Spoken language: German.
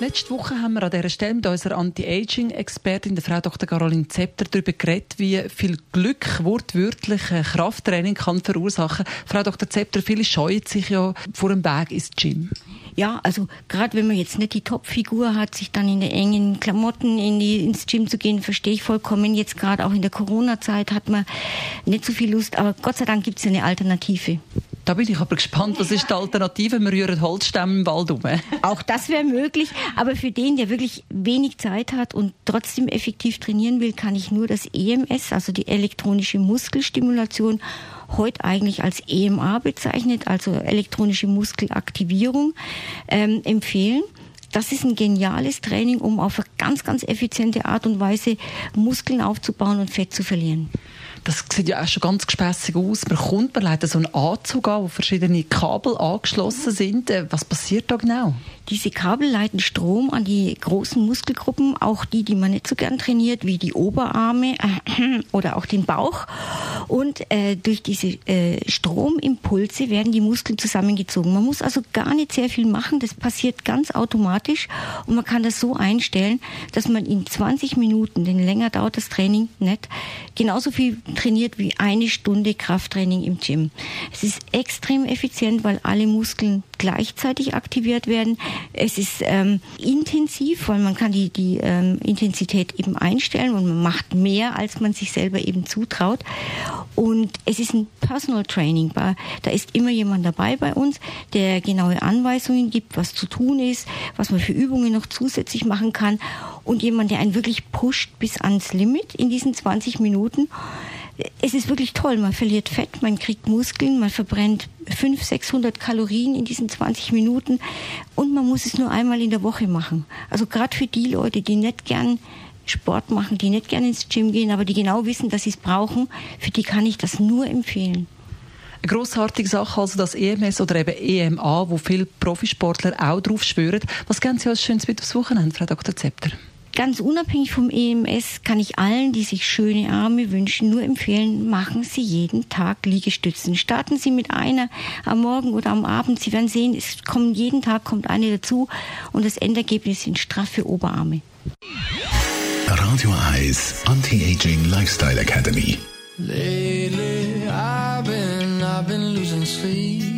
Letzte Woche haben wir an dieser Stelle mit unserer Anti-Aging-Expertin, der Frau Dr. Caroline Zepter, darüber geredet, wie viel Glück wortwörtlich Krafttraining kann verursachen. Frau Dr. Zepter, viele scheuen sich ja vor dem Weg ins Gym. Ja, also gerade wenn man jetzt nicht die Topfigur hat, sich dann in den engen Klamotten in die, ins Gym zu gehen, verstehe ich vollkommen. Jetzt gerade auch in der Corona-Zeit hat man nicht so viel Lust, aber Gott sei Dank gibt es eine Alternative. Da bin ich aber gespannt, was ist die Alternative? Wir rühren Holzstämme im Wald um. Auch das wäre möglich, aber für den, der wirklich wenig Zeit hat und trotzdem effektiv trainieren will, kann ich nur das EMS, also die elektronische Muskelstimulation, heute eigentlich als EMA bezeichnet, also elektronische Muskelaktivierung, ähm, empfehlen. Das ist ein geniales Training, um auf eine ganz, ganz effiziente Art und Weise Muskeln aufzubauen und Fett zu verlieren. Das sieht ja auch schon ganz gespässig aus. Man kommt, man leitet so einen Anzug an, wo verschiedene Kabel angeschlossen sind. Äh, was passiert da genau? Diese Kabel leiten Strom an die großen Muskelgruppen, auch die, die man nicht so gern trainiert, wie die Oberarme äh, oder auch den Bauch. Und äh, durch diese äh, Stromimpulse werden die Muskeln zusammengezogen. Man muss also gar nicht sehr viel machen. Das passiert ganz automatisch und man kann das so einstellen, dass man in 20 Minuten, denn länger dauert das Training nicht, genauso viel trainiert wie eine Stunde Krafttraining im Gym. Es ist extrem effizient, weil alle Muskeln gleichzeitig aktiviert werden. Es ist ähm, intensiv, weil man kann die, die ähm, Intensität eben einstellen und man macht mehr, als man sich selber eben zutraut. Und es ist ein Personal Training. Da ist immer jemand dabei bei uns, der genaue Anweisungen gibt, was zu tun ist, was man für Übungen noch zusätzlich machen kann und jemand, der einen wirklich pusht bis ans Limit in diesen 20 Minuten es ist wirklich toll. Man verliert Fett, man kriegt Muskeln, man verbrennt 500, 600 Kalorien in diesen 20 Minuten und man muss es nur einmal in der Woche machen. Also gerade für die Leute, die nicht gern Sport machen, die nicht gern ins Gym gehen, aber die genau wissen, dass sie es brauchen, für die kann ich das nur empfehlen. Eine grossartige Sache, also das EMS oder eben EMA, wo viele Profisportler auch drauf schwören. Was geben Sie als schönes mit aufs Wochenende, Frau Dr. Zepter? Ganz unabhängig vom EMS kann ich allen, die sich schöne Arme wünschen, nur empfehlen, machen Sie jeden Tag Liegestützen. Starten Sie mit einer am Morgen oder am Abend. Sie werden sehen, es kommen jeden Tag kommt eine dazu und das Endergebnis sind straffe Oberarme. Radio Eyes Anti-Aging Lifestyle Academy. Lately, I've been, I've been losing sleep.